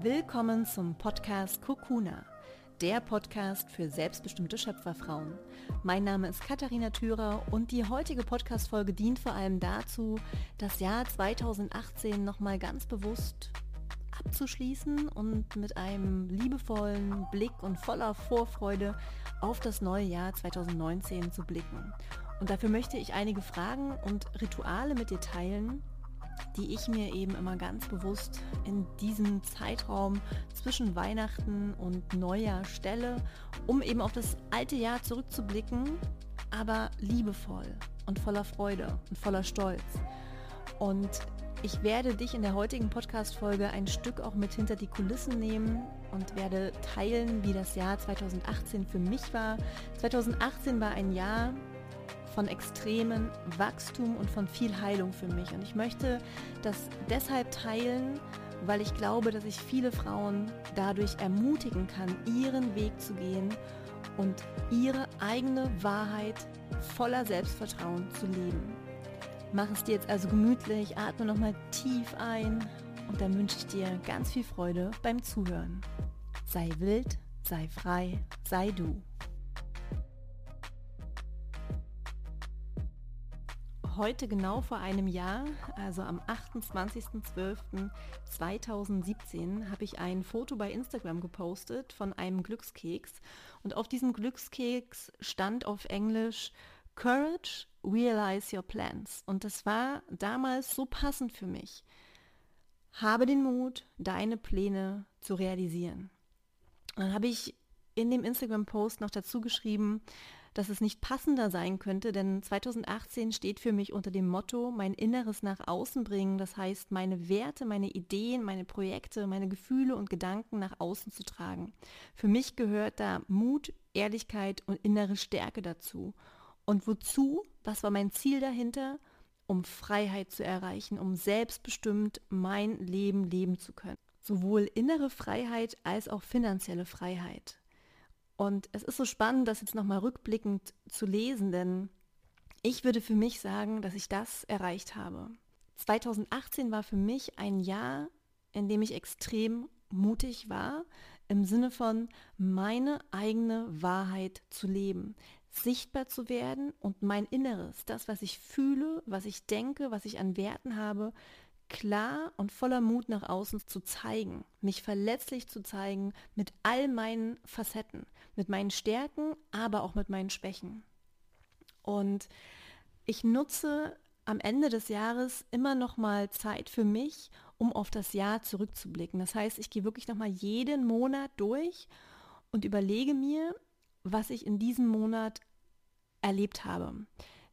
Willkommen zum Podcast Kokuna, der Podcast für selbstbestimmte Schöpferfrauen. Mein Name ist Katharina Thürer und die heutige Podcast-Folge dient vor allem dazu, das Jahr 2018 nochmal ganz bewusst abzuschließen und mit einem liebevollen Blick und voller Vorfreude auf das neue Jahr 2019 zu blicken. Und dafür möchte ich einige Fragen und Rituale mit dir teilen, die ich mir eben immer ganz bewusst in diesem Zeitraum zwischen Weihnachten und Neujahr stelle, um eben auf das alte Jahr zurückzublicken, aber liebevoll und voller Freude und voller Stolz. Und ich werde dich in der heutigen Podcast-Folge ein Stück auch mit hinter die Kulissen nehmen und werde teilen, wie das Jahr 2018 für mich war. 2018 war ein Jahr, von extremen Wachstum und von viel Heilung für mich. Und ich möchte das deshalb teilen, weil ich glaube, dass ich viele Frauen dadurch ermutigen kann, ihren Weg zu gehen und ihre eigene Wahrheit voller Selbstvertrauen zu leben. Mach es dir jetzt also gemütlich, atme nochmal tief ein und dann wünsche ich dir ganz viel Freude beim Zuhören. Sei wild, sei frei, sei du. Heute genau vor einem Jahr, also am 28.12.2017, habe ich ein Foto bei Instagram gepostet von einem Glückskeks. Und auf diesem Glückskeks stand auf Englisch Courage, Realize Your Plans. Und das war damals so passend für mich. Habe den Mut, deine Pläne zu realisieren. Dann habe ich in dem Instagram-Post noch dazu geschrieben, dass es nicht passender sein könnte, denn 2018 steht für mich unter dem Motto, mein Inneres nach außen bringen, das heißt meine Werte, meine Ideen, meine Projekte, meine Gefühle und Gedanken nach außen zu tragen. Für mich gehört da Mut, Ehrlichkeit und innere Stärke dazu. Und wozu? Was war mein Ziel dahinter? Um Freiheit zu erreichen, um selbstbestimmt mein Leben leben zu können. Sowohl innere Freiheit als auch finanzielle Freiheit. Und es ist so spannend, das jetzt nochmal rückblickend zu lesen, denn ich würde für mich sagen, dass ich das erreicht habe. 2018 war für mich ein Jahr, in dem ich extrem mutig war, im Sinne von meine eigene Wahrheit zu leben, sichtbar zu werden und mein Inneres, das, was ich fühle, was ich denke, was ich an Werten habe, klar und voller Mut nach außen zu zeigen, mich verletzlich zu zeigen mit all meinen Facetten, mit meinen Stärken, aber auch mit meinen Schwächen. Und ich nutze am Ende des Jahres immer noch mal Zeit für mich, um auf das Jahr zurückzublicken. Das heißt, ich gehe wirklich noch mal jeden Monat durch und überlege mir, was ich in diesem Monat erlebt habe.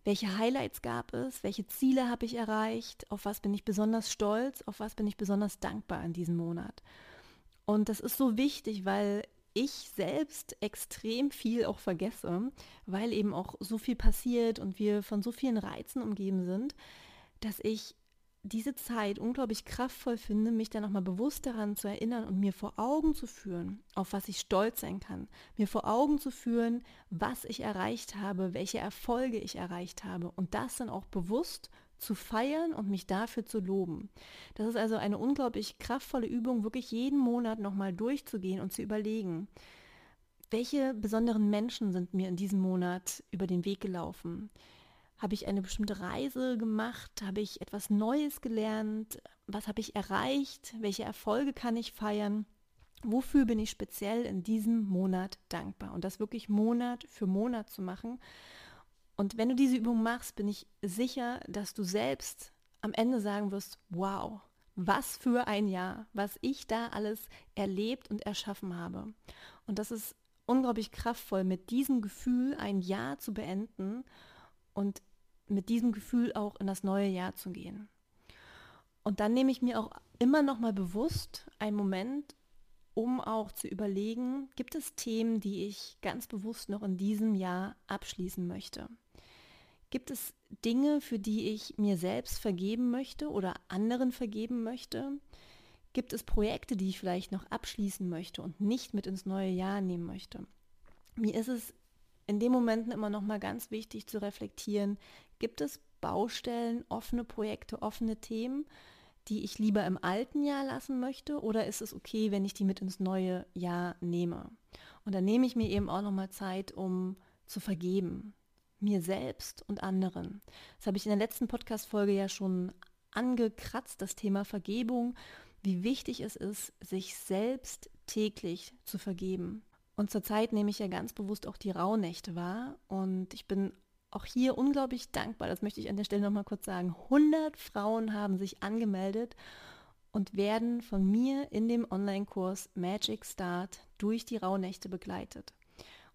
Welche Highlights gab es? Welche Ziele habe ich erreicht? Auf was bin ich besonders stolz? Auf was bin ich besonders dankbar in diesem Monat? Und das ist so wichtig, weil ich selbst extrem viel auch vergesse, weil eben auch so viel passiert und wir von so vielen Reizen umgeben sind, dass ich diese Zeit unglaublich kraftvoll finde, mich dann nochmal bewusst daran zu erinnern und mir vor Augen zu führen, auf was ich stolz sein kann. Mir vor Augen zu führen, was ich erreicht habe, welche Erfolge ich erreicht habe und das dann auch bewusst zu feiern und mich dafür zu loben. Das ist also eine unglaublich kraftvolle Übung, wirklich jeden Monat nochmal durchzugehen und zu überlegen, welche besonderen Menschen sind mir in diesem Monat über den Weg gelaufen? Habe ich eine bestimmte Reise gemacht? Habe ich etwas Neues gelernt? Was habe ich erreicht? Welche Erfolge kann ich feiern? Wofür bin ich speziell in diesem Monat dankbar? Und das wirklich Monat für Monat zu machen. Und wenn du diese Übung machst, bin ich sicher, dass du selbst am Ende sagen wirst, wow, was für ein Jahr, was ich da alles erlebt und erschaffen habe. Und das ist unglaublich kraftvoll, mit diesem Gefühl ein Jahr zu beenden und mit diesem Gefühl auch in das neue Jahr zu gehen. Und dann nehme ich mir auch immer noch mal bewusst einen Moment, um auch zu überlegen, gibt es Themen, die ich ganz bewusst noch in diesem Jahr abschließen möchte? Gibt es Dinge, für die ich mir selbst vergeben möchte oder anderen vergeben möchte? Gibt es Projekte, die ich vielleicht noch abschließen möchte und nicht mit ins neue Jahr nehmen möchte? Mir ist es in den Momenten immer noch mal ganz wichtig zu reflektieren, gibt es Baustellen, offene Projekte, offene Themen, die ich lieber im alten Jahr lassen möchte oder ist es okay, wenn ich die mit ins neue Jahr nehme? Und dann nehme ich mir eben auch nochmal Zeit, um zu vergeben. Mir selbst und anderen. Das habe ich in der letzten Podcast-Folge ja schon angekratzt, das Thema Vergebung, wie wichtig es ist, sich selbst täglich zu vergeben. Und zurzeit nehme ich ja ganz bewusst auch die Rauhnächte wahr und ich bin auch hier unglaublich dankbar, das möchte ich an der Stelle nochmal kurz sagen. 100 Frauen haben sich angemeldet und werden von mir in dem Online-Kurs Magic Start durch die Rauhnächte begleitet.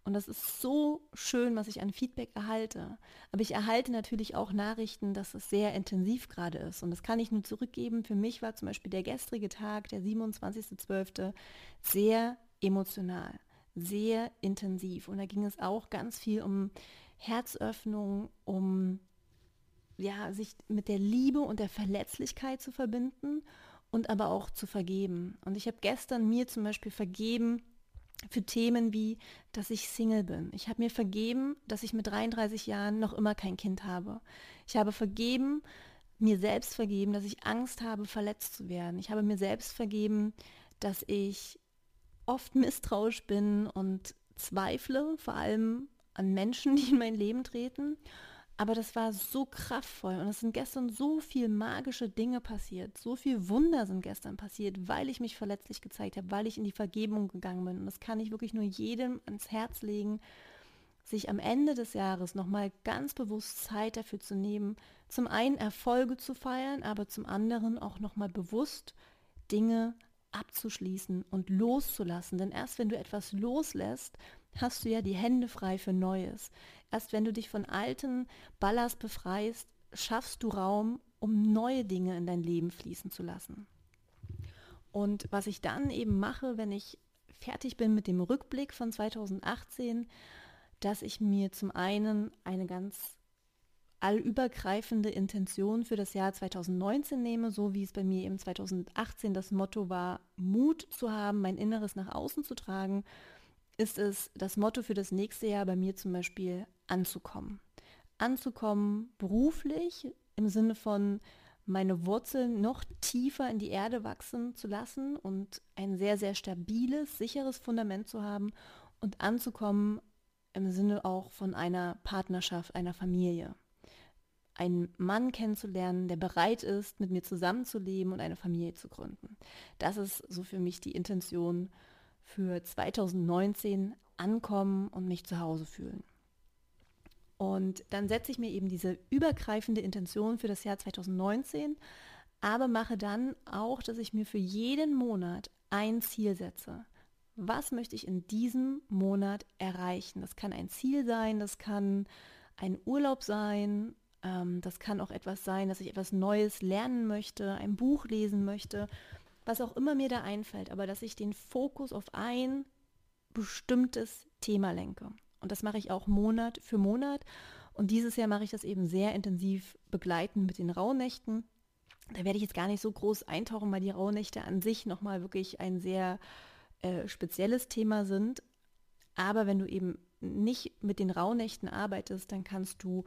Und das ist so schön, was ich an Feedback erhalte. Aber ich erhalte natürlich auch Nachrichten, dass es sehr intensiv gerade ist. Und das kann ich nur zurückgeben. Für mich war zum Beispiel der gestrige Tag, der 27.12., sehr emotional, sehr intensiv. Und da ging es auch ganz viel um Herzöffnung, um ja, sich mit der Liebe und der Verletzlichkeit zu verbinden und aber auch zu vergeben. Und ich habe gestern mir zum Beispiel vergeben für Themen wie, dass ich Single bin. Ich habe mir vergeben, dass ich mit 33 Jahren noch immer kein Kind habe. Ich habe vergeben, mir selbst vergeben, dass ich Angst habe, verletzt zu werden. Ich habe mir selbst vergeben, dass ich oft misstrauisch bin und zweifle, vor allem an Menschen, die in mein Leben treten. Aber das war so kraftvoll und es sind gestern so viel magische Dinge passiert, so viel Wunder sind gestern passiert, weil ich mich verletzlich gezeigt habe, weil ich in die Vergebung gegangen bin. Und das kann ich wirklich nur jedem ans Herz legen, sich am Ende des Jahres nochmal ganz bewusst Zeit dafür zu nehmen, zum einen Erfolge zu feiern, aber zum anderen auch nochmal bewusst Dinge abzuschließen und loszulassen. Denn erst wenn du etwas loslässt, hast du ja die Hände frei für Neues. Erst wenn du dich von alten Ballast befreist, schaffst du Raum, um neue Dinge in dein Leben fließen zu lassen. Und was ich dann eben mache, wenn ich fertig bin mit dem Rückblick von 2018, dass ich mir zum einen eine ganz allübergreifende Intention für das Jahr 2019 nehme, so wie es bei mir eben 2018 das Motto war, Mut zu haben, mein Inneres nach außen zu tragen ist es das Motto für das nächste Jahr bei mir zum Beispiel anzukommen. Anzukommen beruflich im Sinne von meine Wurzeln noch tiefer in die Erde wachsen zu lassen und ein sehr, sehr stabiles, sicheres Fundament zu haben und anzukommen im Sinne auch von einer Partnerschaft, einer Familie. Einen Mann kennenzulernen, der bereit ist, mit mir zusammenzuleben und eine Familie zu gründen. Das ist so für mich die Intention für 2019 ankommen und mich zu Hause fühlen. Und dann setze ich mir eben diese übergreifende Intention für das Jahr 2019, aber mache dann auch, dass ich mir für jeden Monat ein Ziel setze. Was möchte ich in diesem Monat erreichen? Das kann ein Ziel sein, das kann ein Urlaub sein, ähm, das kann auch etwas sein, dass ich etwas Neues lernen möchte, ein Buch lesen möchte was auch immer mir da einfällt, aber dass ich den Fokus auf ein bestimmtes Thema lenke. Und das mache ich auch Monat für Monat. Und dieses Jahr mache ich das eben sehr intensiv begleiten mit den Rauhnächten. Da werde ich jetzt gar nicht so groß eintauchen, weil die Rauhnächte an sich nochmal wirklich ein sehr äh, spezielles Thema sind. Aber wenn du eben nicht mit den Rauhnächten arbeitest, dann kannst du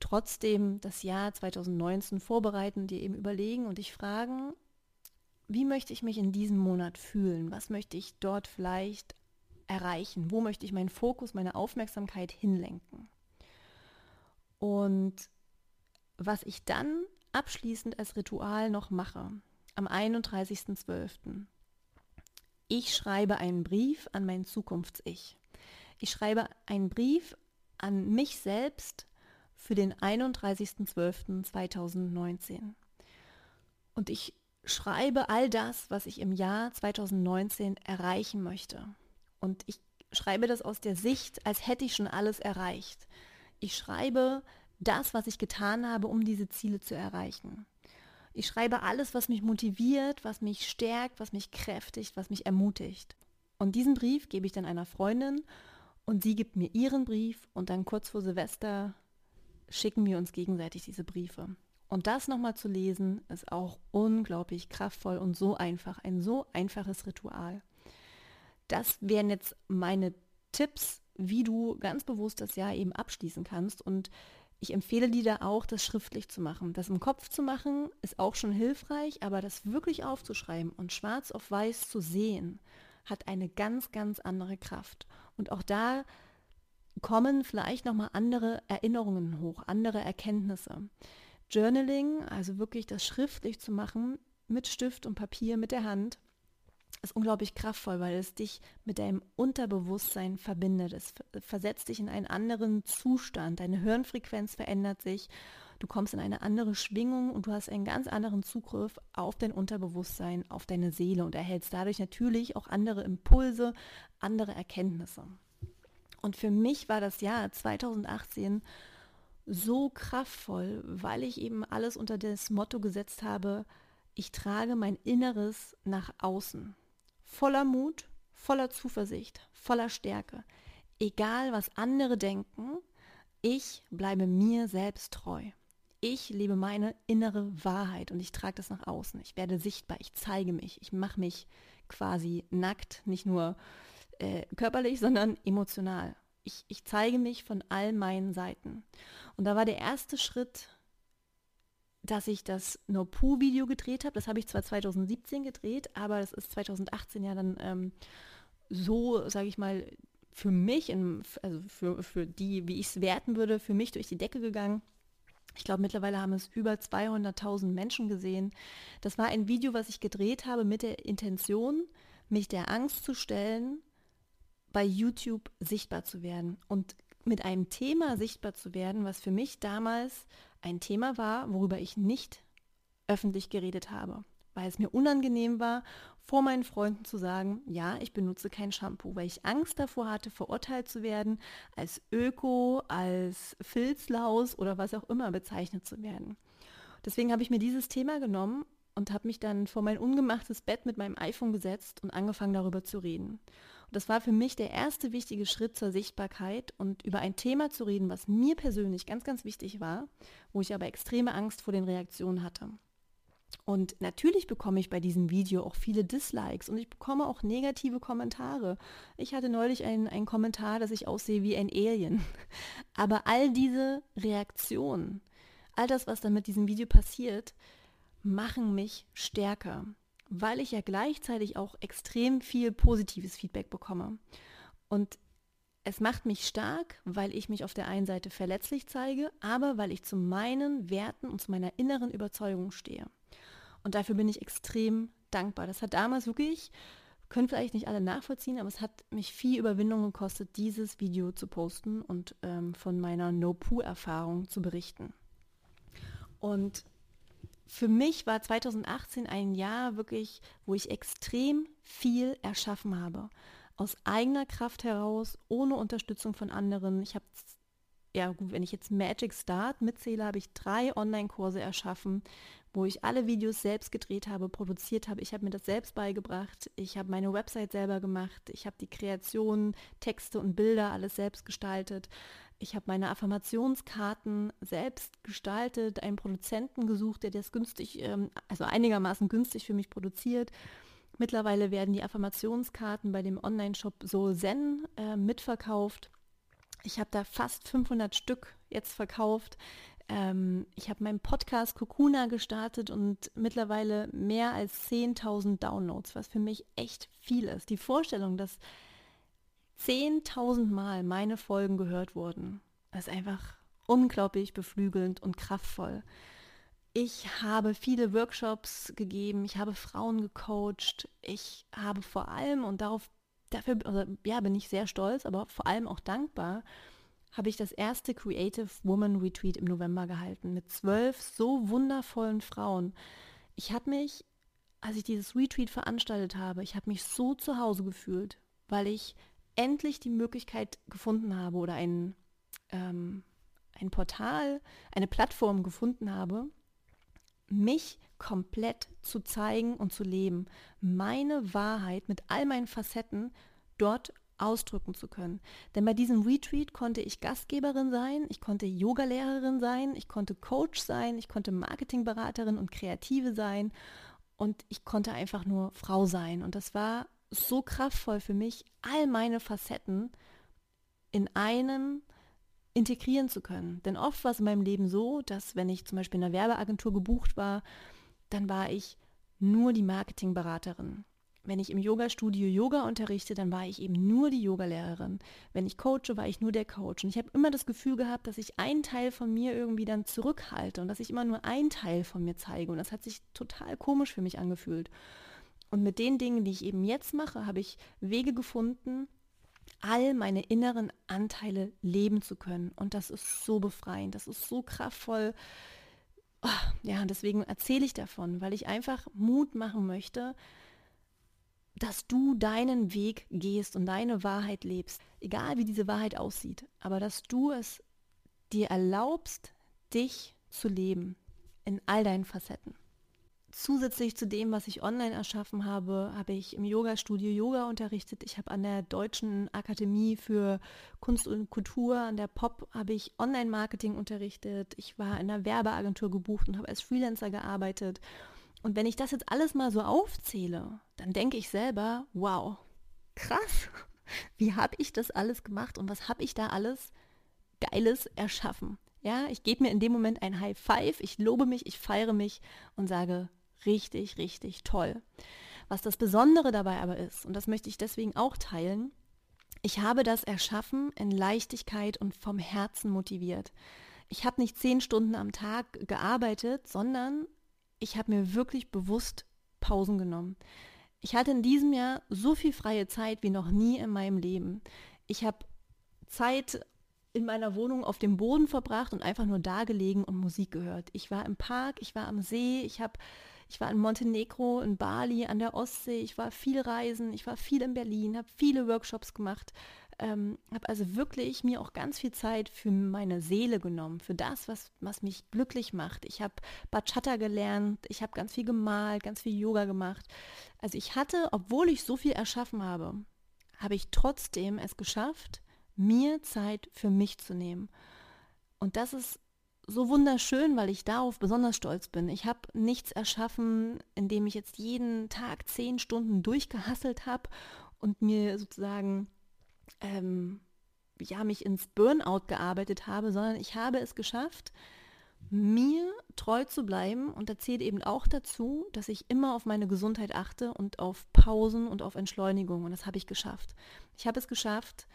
trotzdem das Jahr 2019 vorbereiten, dir eben überlegen und dich fragen, wie möchte ich mich in diesem Monat fühlen? Was möchte ich dort vielleicht erreichen? Wo möchte ich meinen Fokus, meine Aufmerksamkeit hinlenken? Und was ich dann abschließend als Ritual noch mache, am 31.12. Ich schreibe einen Brief an mein Zukunfts-Ich. Ich schreibe einen Brief an mich selbst für den 31.12.2019. Und ich schreibe all das, was ich im Jahr 2019 erreichen möchte. Und ich schreibe das aus der Sicht, als hätte ich schon alles erreicht. Ich schreibe das, was ich getan habe, um diese Ziele zu erreichen. Ich schreibe alles, was mich motiviert, was mich stärkt, was mich kräftigt, was mich ermutigt. Und diesen Brief gebe ich dann einer Freundin und sie gibt mir ihren Brief und dann kurz vor Silvester schicken wir uns gegenseitig diese Briefe. Und das nochmal zu lesen, ist auch unglaublich kraftvoll und so einfach, ein so einfaches Ritual. Das wären jetzt meine Tipps, wie du ganz bewusst das Jahr eben abschließen kannst. Und Ich empfehle dir da auch, das schriftlich zu machen. Das im Kopf zu machen ist auch schon hilfreich, aber das wirklich aufzuschreiben und schwarz auf weiß zu sehen, hat eine ganz, ganz andere Kraft. Und auch da kommen vielleicht nochmal andere Erinnerungen hoch, andere Erkenntnisse. Journaling, also wirklich das schriftlich zu machen, mit Stift und Papier, mit der Hand, ist unglaublich kraftvoll, weil es dich mit deinem Unterbewusstsein verbindet. Es versetzt dich in einen anderen Zustand. Deine Hirnfrequenz verändert sich. Du kommst in eine andere Schwingung und du hast einen ganz anderen Zugriff auf dein Unterbewusstsein, auf deine Seele und erhältst dadurch natürlich auch andere Impulse, andere Erkenntnisse. Und für mich war das Jahr 2018 so kraftvoll, weil ich eben alles unter das Motto gesetzt habe, ich trage mein Inneres nach außen. Voller Mut, voller Zuversicht, voller Stärke. Egal, was andere denken, ich bleibe mir selbst treu. Ich lebe meine innere Wahrheit und ich trage das nach außen. Ich werde sichtbar, ich zeige mich, ich mache mich quasi nackt, nicht nur äh, körperlich, sondern emotional. Ich, ich zeige mich von all meinen Seiten. Und da war der erste Schritt, dass ich das No-Poo-Video gedreht habe. Das habe ich zwar 2017 gedreht, aber das ist 2018 ja dann ähm, so, sage ich mal, für mich, in, also für, für die, wie ich es werten würde, für mich durch die Decke gegangen. Ich glaube, mittlerweile haben es über 200.000 Menschen gesehen. Das war ein Video, was ich gedreht habe mit der Intention, mich der Angst zu stellen, bei YouTube sichtbar zu werden und mit einem Thema sichtbar zu werden, was für mich damals ein Thema war, worüber ich nicht öffentlich geredet habe, weil es mir unangenehm war, vor meinen Freunden zu sagen, ja, ich benutze kein Shampoo, weil ich Angst davor hatte, verurteilt zu werden, als Öko, als Filzlaus oder was auch immer bezeichnet zu werden. Deswegen habe ich mir dieses Thema genommen und habe mich dann vor mein ungemachtes Bett mit meinem iPhone gesetzt und angefangen darüber zu reden. Und das war für mich der erste wichtige Schritt zur Sichtbarkeit und über ein Thema zu reden, was mir persönlich ganz, ganz wichtig war, wo ich aber extreme Angst vor den Reaktionen hatte. Und natürlich bekomme ich bei diesem Video auch viele Dislikes und ich bekomme auch negative Kommentare. Ich hatte neulich einen, einen Kommentar, dass ich aussehe wie ein Alien. Aber all diese Reaktionen, all das, was dann mit diesem Video passiert, machen mich stärker weil ich ja gleichzeitig auch extrem viel positives Feedback bekomme. Und es macht mich stark, weil ich mich auf der einen Seite verletzlich zeige, aber weil ich zu meinen Werten und zu meiner inneren Überzeugung stehe. Und dafür bin ich extrem dankbar. Das hat damals wirklich, können vielleicht nicht alle nachvollziehen, aber es hat mich viel Überwindung gekostet, dieses Video zu posten und ähm, von meiner No-Poo-Erfahrung zu berichten. Und für mich war 2018 ein Jahr wirklich, wo ich extrem viel erschaffen habe. Aus eigener Kraft heraus, ohne Unterstützung von anderen. Ich habe, ja gut, wenn ich jetzt Magic Start mitzähle, habe ich drei Online-Kurse erschaffen, wo ich alle Videos selbst gedreht habe, produziert habe. Ich habe mir das selbst beigebracht. Ich habe meine Website selber gemacht. Ich habe die Kreationen, Texte und Bilder alles selbst gestaltet. Ich habe meine Affirmationskarten selbst gestaltet, einen Produzenten gesucht, der das günstig, ähm, also einigermaßen günstig für mich produziert. Mittlerweile werden die Affirmationskarten bei dem Online-Shop So Zen äh, mitverkauft. Ich habe da fast 500 Stück jetzt verkauft. Ähm, ich habe meinen Podcast Kokuna gestartet und mittlerweile mehr als 10.000 Downloads, was für mich echt viel ist. Die Vorstellung, dass 10.000 Mal meine Folgen gehört wurden. Das ist einfach unglaublich beflügelnd und kraftvoll. Ich habe viele Workshops gegeben, ich habe Frauen gecoacht, ich habe vor allem, und darauf, dafür also, ja, bin ich sehr stolz, aber vor allem auch dankbar, habe ich das erste Creative Woman Retreat im November gehalten mit zwölf so wundervollen Frauen. Ich habe mich, als ich dieses Retreat veranstaltet habe, ich habe mich so zu Hause gefühlt, weil ich endlich die Möglichkeit gefunden habe oder ein, ähm, ein Portal, eine Plattform gefunden habe, mich komplett zu zeigen und zu leben, meine Wahrheit mit all meinen Facetten dort ausdrücken zu können. Denn bei diesem Retreat konnte ich Gastgeberin sein, ich konnte Yogalehrerin sein, ich konnte Coach sein, ich konnte Marketingberaterin und Kreative sein und ich konnte einfach nur Frau sein. Und das war so kraftvoll für mich, all meine Facetten in einem integrieren zu können. Denn oft war es in meinem Leben so, dass wenn ich zum Beispiel in einer Werbeagentur gebucht war, dann war ich nur die Marketingberaterin. Wenn ich im Yoga-Studio Yoga unterrichte, dann war ich eben nur die Yogalehrerin. Wenn ich coache, war ich nur der Coach. Und ich habe immer das Gefühl gehabt, dass ich einen Teil von mir irgendwie dann zurückhalte und dass ich immer nur einen Teil von mir zeige. Und das hat sich total komisch für mich angefühlt. Und mit den Dingen, die ich eben jetzt mache, habe ich Wege gefunden, all meine inneren Anteile leben zu können. Und das ist so befreiend, das ist so kraftvoll. Oh, ja, deswegen erzähle ich davon, weil ich einfach Mut machen möchte, dass du deinen Weg gehst und deine Wahrheit lebst, egal wie diese Wahrheit aussieht, aber dass du es dir erlaubst, dich zu leben in all deinen Facetten. Zusätzlich zu dem, was ich online erschaffen habe, habe ich im Yoga-Studio Yoga unterrichtet. Ich habe an der Deutschen Akademie für Kunst und Kultur, an der POP, habe ich Online-Marketing unterrichtet. Ich war in einer Werbeagentur gebucht und habe als Freelancer gearbeitet. Und wenn ich das jetzt alles mal so aufzähle, dann denke ich selber, wow, krass, wie habe ich das alles gemacht und was habe ich da alles Geiles erschaffen? Ja, ich gebe mir in dem Moment ein High Five, ich lobe mich, ich feiere mich und sage, richtig, richtig toll. Was das Besondere dabei aber ist, und das möchte ich deswegen auch teilen, ich habe das erschaffen in Leichtigkeit und vom Herzen motiviert. Ich habe nicht zehn Stunden am Tag gearbeitet, sondern ich habe mir wirklich bewusst Pausen genommen. Ich hatte in diesem Jahr so viel freie Zeit wie noch nie in meinem Leben. Ich habe Zeit in meiner Wohnung auf dem Boden verbracht und einfach nur da gelegen und Musik gehört. Ich war im Park, ich war am See, ich habe ich war in Montenegro, in Bali, an der Ostsee, ich war viel reisen, ich war viel in Berlin, habe viele Workshops gemacht, ähm, habe also wirklich mir auch ganz viel Zeit für meine Seele genommen, für das, was, was mich glücklich macht. Ich habe Bachata gelernt, ich habe ganz viel gemalt, ganz viel Yoga gemacht. Also ich hatte, obwohl ich so viel erschaffen habe, habe ich trotzdem es geschafft, mir Zeit für mich zu nehmen. Und das ist so wunderschön, weil ich darauf besonders stolz bin. Ich habe nichts erschaffen, indem ich jetzt jeden Tag zehn Stunden durchgehasselt habe und mir sozusagen ähm, ja mich ins Burnout gearbeitet habe, sondern ich habe es geschafft, mir treu zu bleiben und da zählt eben auch dazu, dass ich immer auf meine Gesundheit achte und auf Pausen und auf Entschleunigung und das habe ich geschafft. Ich habe es geschafft,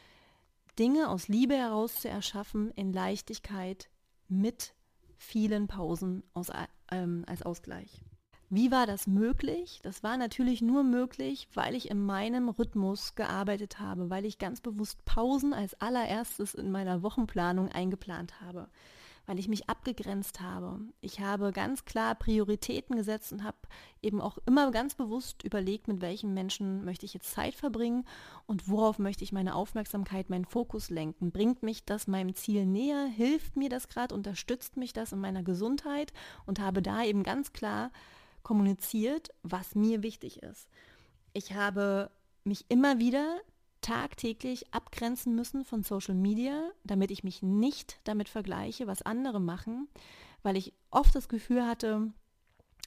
Dinge aus Liebe heraus zu erschaffen in Leichtigkeit, mit vielen Pausen aus, ähm, als Ausgleich. Wie war das möglich? Das war natürlich nur möglich, weil ich in meinem Rhythmus gearbeitet habe, weil ich ganz bewusst Pausen als allererstes in meiner Wochenplanung eingeplant habe weil ich mich abgegrenzt habe. Ich habe ganz klar Prioritäten gesetzt und habe eben auch immer ganz bewusst überlegt, mit welchen Menschen möchte ich jetzt Zeit verbringen und worauf möchte ich meine Aufmerksamkeit, meinen Fokus lenken. Bringt mich das meinem Ziel näher? Hilft mir das gerade? Unterstützt mich das in meiner Gesundheit? Und habe da eben ganz klar kommuniziert, was mir wichtig ist. Ich habe mich immer wieder tagtäglich abgrenzen müssen von Social Media, damit ich mich nicht damit vergleiche, was andere machen, weil ich oft das Gefühl hatte,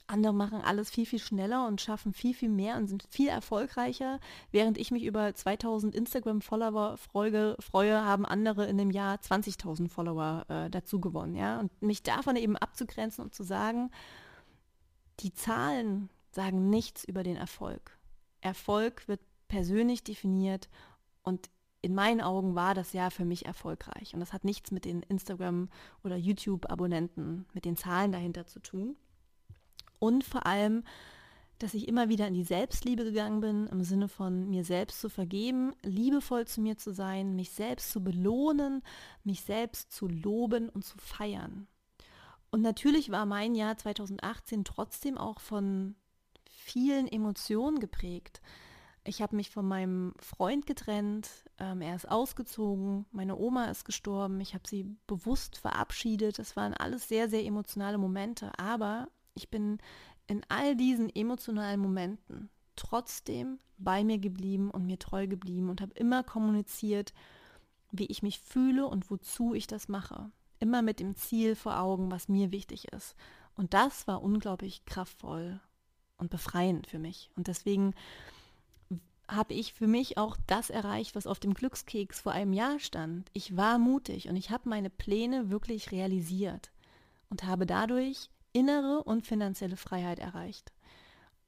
andere machen alles viel, viel schneller und schaffen viel, viel mehr und sind viel erfolgreicher. Während ich mich über 2000 Instagram-Follower freue, freue, haben andere in dem Jahr 20.000 Follower äh, dazu gewonnen. Ja? Und mich davon eben abzugrenzen und zu sagen, die Zahlen sagen nichts über den Erfolg. Erfolg wird persönlich definiert und in meinen Augen war das Jahr für mich erfolgreich. Und das hat nichts mit den Instagram- oder YouTube-Abonnenten, mit den Zahlen dahinter zu tun. Und vor allem, dass ich immer wieder in die Selbstliebe gegangen bin, im Sinne von mir selbst zu vergeben, liebevoll zu mir zu sein, mich selbst zu belohnen, mich selbst zu loben und zu feiern. Und natürlich war mein Jahr 2018 trotzdem auch von vielen Emotionen geprägt. Ich habe mich von meinem Freund getrennt, ähm, er ist ausgezogen, meine Oma ist gestorben, ich habe sie bewusst verabschiedet. Das waren alles sehr, sehr emotionale Momente, aber ich bin in all diesen emotionalen Momenten trotzdem bei mir geblieben und mir treu geblieben und habe immer kommuniziert, wie ich mich fühle und wozu ich das mache. Immer mit dem Ziel vor Augen, was mir wichtig ist. Und das war unglaublich kraftvoll und befreiend für mich. Und deswegen habe ich für mich auch das erreicht, was auf dem Glückskeks vor einem Jahr stand. Ich war mutig und ich habe meine Pläne wirklich realisiert und habe dadurch innere und finanzielle Freiheit erreicht.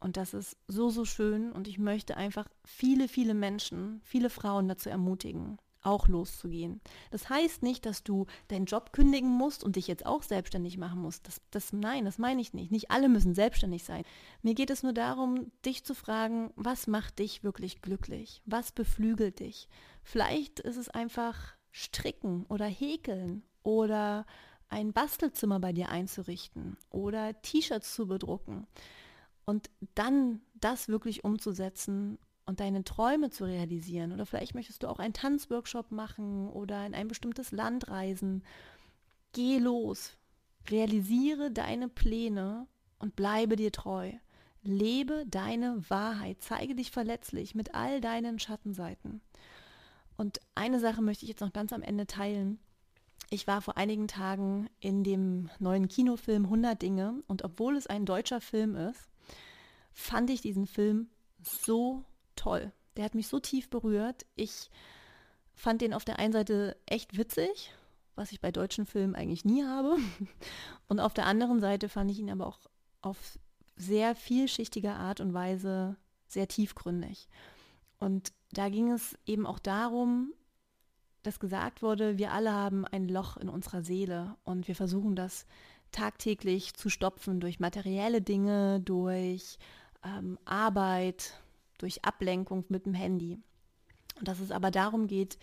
Und das ist so, so schön und ich möchte einfach viele, viele Menschen, viele Frauen dazu ermutigen, auch loszugehen. Das heißt nicht, dass du deinen Job kündigen musst und dich jetzt auch selbstständig machen musst. Das, das, nein, das meine ich nicht. Nicht alle müssen selbstständig sein. Mir geht es nur darum, dich zu fragen, was macht dich wirklich glücklich? Was beflügelt dich? Vielleicht ist es einfach stricken oder häkeln oder ein Bastelzimmer bei dir einzurichten oder T-Shirts zu bedrucken und dann das wirklich umzusetzen und deine Träume zu realisieren. Oder vielleicht möchtest du auch einen Tanzworkshop machen oder in ein bestimmtes Land reisen. Geh los, realisiere deine Pläne und bleibe dir treu. Lebe deine Wahrheit, zeige dich verletzlich mit all deinen Schattenseiten. Und eine Sache möchte ich jetzt noch ganz am Ende teilen. Ich war vor einigen Tagen in dem neuen Kinofilm 100 Dinge und obwohl es ein deutscher Film ist, fand ich diesen Film so toll. Der hat mich so tief berührt. Ich fand den auf der einen Seite echt witzig, was ich bei deutschen Filmen eigentlich nie habe. Und auf der anderen Seite fand ich ihn aber auch auf sehr vielschichtige Art und Weise sehr tiefgründig. Und da ging es eben auch darum, dass gesagt wurde, wir alle haben ein Loch in unserer Seele und wir versuchen das tagtäglich zu stopfen durch materielle Dinge, durch ähm, Arbeit, durch Ablenkung mit dem Handy. Und dass es aber darum geht,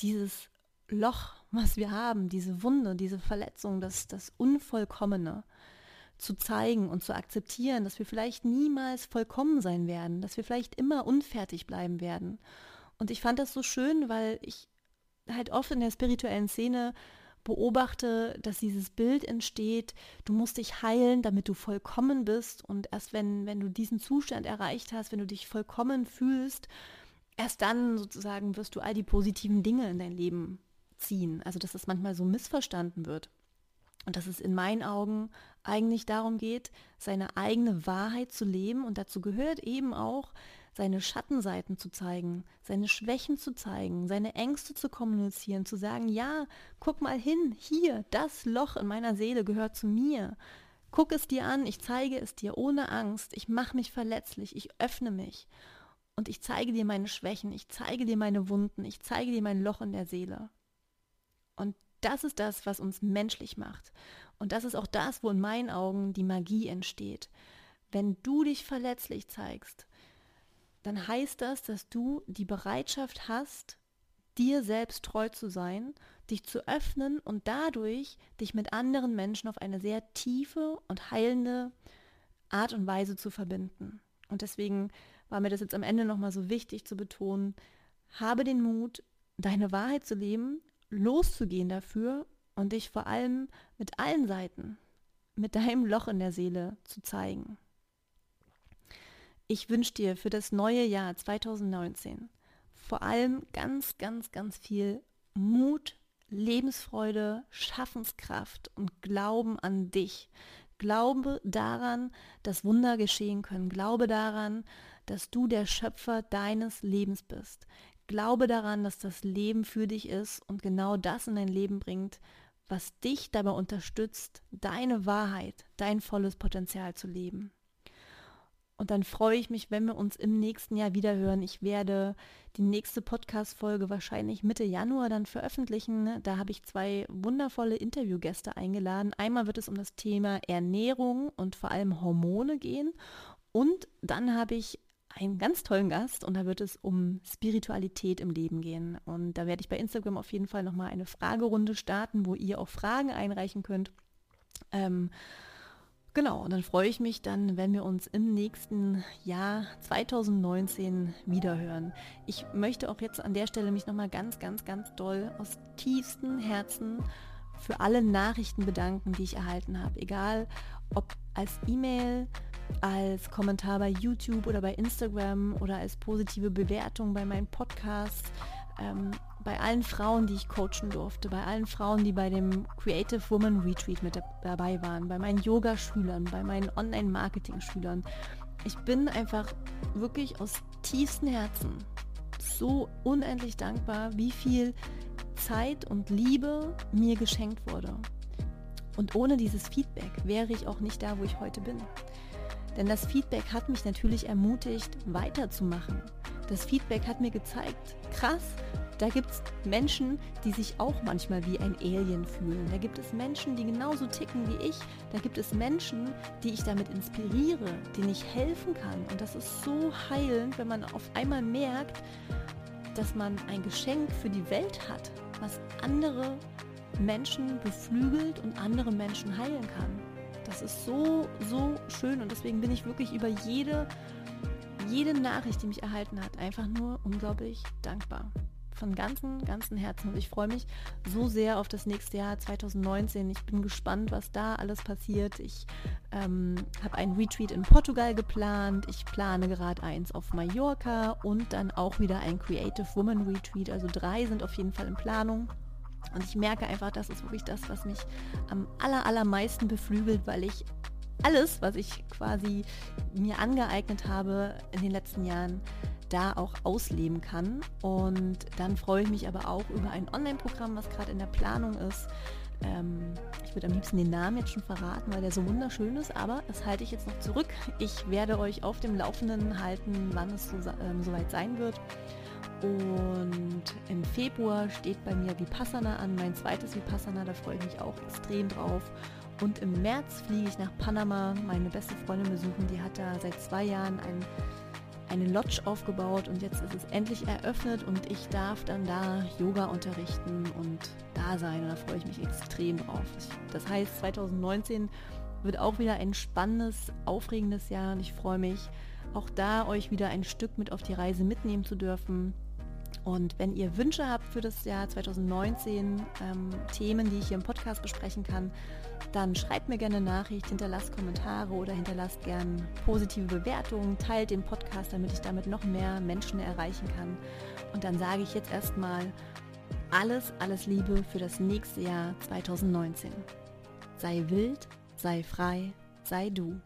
dieses Loch, was wir haben, diese Wunde, diese Verletzung, das, das Unvollkommene zu zeigen und zu akzeptieren, dass wir vielleicht niemals vollkommen sein werden, dass wir vielleicht immer unfertig bleiben werden. Und ich fand das so schön, weil ich halt oft in der spirituellen Szene beobachte, dass dieses Bild entsteht, du musst dich heilen, damit du vollkommen bist und erst wenn, wenn du diesen Zustand erreicht hast, wenn du dich vollkommen fühlst, erst dann sozusagen wirst du all die positiven Dinge in dein Leben ziehen. Also dass das manchmal so missverstanden wird. Und dass es in meinen Augen eigentlich darum geht, seine eigene Wahrheit zu leben und dazu gehört eben auch, seine Schattenseiten zu zeigen, seine Schwächen zu zeigen, seine Ängste zu kommunizieren, zu sagen, ja, guck mal hin, hier, das Loch in meiner Seele gehört zu mir. Guck es dir an, ich zeige es dir ohne Angst, ich mache mich verletzlich, ich öffne mich und ich zeige dir meine Schwächen, ich zeige dir meine Wunden, ich zeige dir mein Loch in der Seele. Und das ist das, was uns menschlich macht. Und das ist auch das, wo in meinen Augen die Magie entsteht. Wenn du dich verletzlich zeigst, dann heißt das, dass du die Bereitschaft hast, dir selbst treu zu sein, dich zu öffnen und dadurch dich mit anderen Menschen auf eine sehr tiefe und heilende Art und Weise zu verbinden. Und deswegen war mir das jetzt am Ende nochmal so wichtig zu betonen, habe den Mut, deine Wahrheit zu leben, loszugehen dafür und dich vor allem mit allen Seiten, mit deinem Loch in der Seele zu zeigen. Ich wünsche dir für das neue Jahr 2019 vor allem ganz, ganz, ganz viel Mut, Lebensfreude, Schaffenskraft und Glauben an dich. Glaube daran, dass Wunder geschehen können. Glaube daran, dass du der Schöpfer deines Lebens bist. Glaube daran, dass das Leben für dich ist und genau das in dein Leben bringt, was dich dabei unterstützt, deine Wahrheit, dein volles Potenzial zu leben. Und dann freue ich mich, wenn wir uns im nächsten Jahr wieder hören. Ich werde die nächste Podcast-Folge wahrscheinlich Mitte Januar dann veröffentlichen. Da habe ich zwei wundervolle Interviewgäste eingeladen. Einmal wird es um das Thema Ernährung und vor allem Hormone gehen. Und dann habe ich einen ganz tollen Gast und da wird es um Spiritualität im Leben gehen. Und da werde ich bei Instagram auf jeden Fall nochmal eine Fragerunde starten, wo ihr auch Fragen einreichen könnt. Ähm, Genau, und dann freue ich mich dann, wenn wir uns im nächsten Jahr 2019 wiederhören. Ich möchte auch jetzt an der Stelle mich nochmal ganz, ganz, ganz doll aus tiefstem Herzen für alle Nachrichten bedanken, die ich erhalten habe. Egal ob als E-Mail, als Kommentar bei YouTube oder bei Instagram oder als positive Bewertung bei meinen Podcasts. Ähm, bei allen Frauen, die ich coachen durfte, bei allen Frauen, die bei dem Creative Woman Retreat mit dabei waren, bei meinen Yoga-Schülern, bei meinen Online-Marketing-Schülern. Ich bin einfach wirklich aus tiefstem Herzen so unendlich dankbar, wie viel Zeit und Liebe mir geschenkt wurde. Und ohne dieses Feedback wäre ich auch nicht da, wo ich heute bin. Denn das Feedback hat mich natürlich ermutigt, weiterzumachen. Das Feedback hat mir gezeigt, krass, da gibt es Menschen, die sich auch manchmal wie ein Alien fühlen. Da gibt es Menschen, die genauso ticken wie ich. Da gibt es Menschen, die ich damit inspiriere, denen ich helfen kann. Und das ist so heilend, wenn man auf einmal merkt, dass man ein Geschenk für die Welt hat, was andere Menschen beflügelt und andere Menschen heilen kann. Das ist so, so schön und deswegen bin ich wirklich über jede, jede Nachricht, die mich erhalten hat, einfach nur unglaublich dankbar von ganzem, ganzem Herzen. Und ich freue mich so sehr auf das nächste Jahr 2019. Ich bin gespannt, was da alles passiert. Ich ähm, habe einen Retreat in Portugal geplant. Ich plane gerade eins auf Mallorca und dann auch wieder ein Creative Woman Retreat. Also drei sind auf jeden Fall in Planung. Und ich merke einfach, das ist wirklich das, was mich am aller, allermeisten beflügelt, weil ich alles, was ich quasi mir angeeignet habe in den letzten Jahren, da auch ausleben kann. Und dann freue ich mich aber auch über ein Online-Programm, was gerade in der Planung ist. Ähm, ich würde am liebsten den Namen jetzt schon verraten, weil der so wunderschön ist, aber das halte ich jetzt noch zurück. Ich werde euch auf dem Laufenden halten, wann es so, ähm, soweit sein wird. Und im Februar steht bei mir Vipassana an, mein zweites Vipassana, da freue ich mich auch extrem drauf. Und im März fliege ich nach Panama, meine beste Freundin besuchen, die hat da seit zwei Jahren ein eine Lodge aufgebaut und jetzt ist es endlich eröffnet und ich darf dann da Yoga unterrichten und da sein und da freue ich mich extrem drauf. Das heißt, 2019 wird auch wieder ein spannendes, aufregendes Jahr und ich freue mich, auch da euch wieder ein Stück mit auf die Reise mitnehmen zu dürfen. Und wenn ihr Wünsche habt für das Jahr 2019, ähm, Themen, die ich hier im Podcast besprechen kann, dann schreibt mir gerne Nachricht, hinterlasst Kommentare oder hinterlasst gerne positive Bewertungen, teilt den Podcast, damit ich damit noch mehr Menschen erreichen kann. Und dann sage ich jetzt erstmal alles, alles Liebe für das nächste Jahr 2019. Sei wild, sei frei, sei du.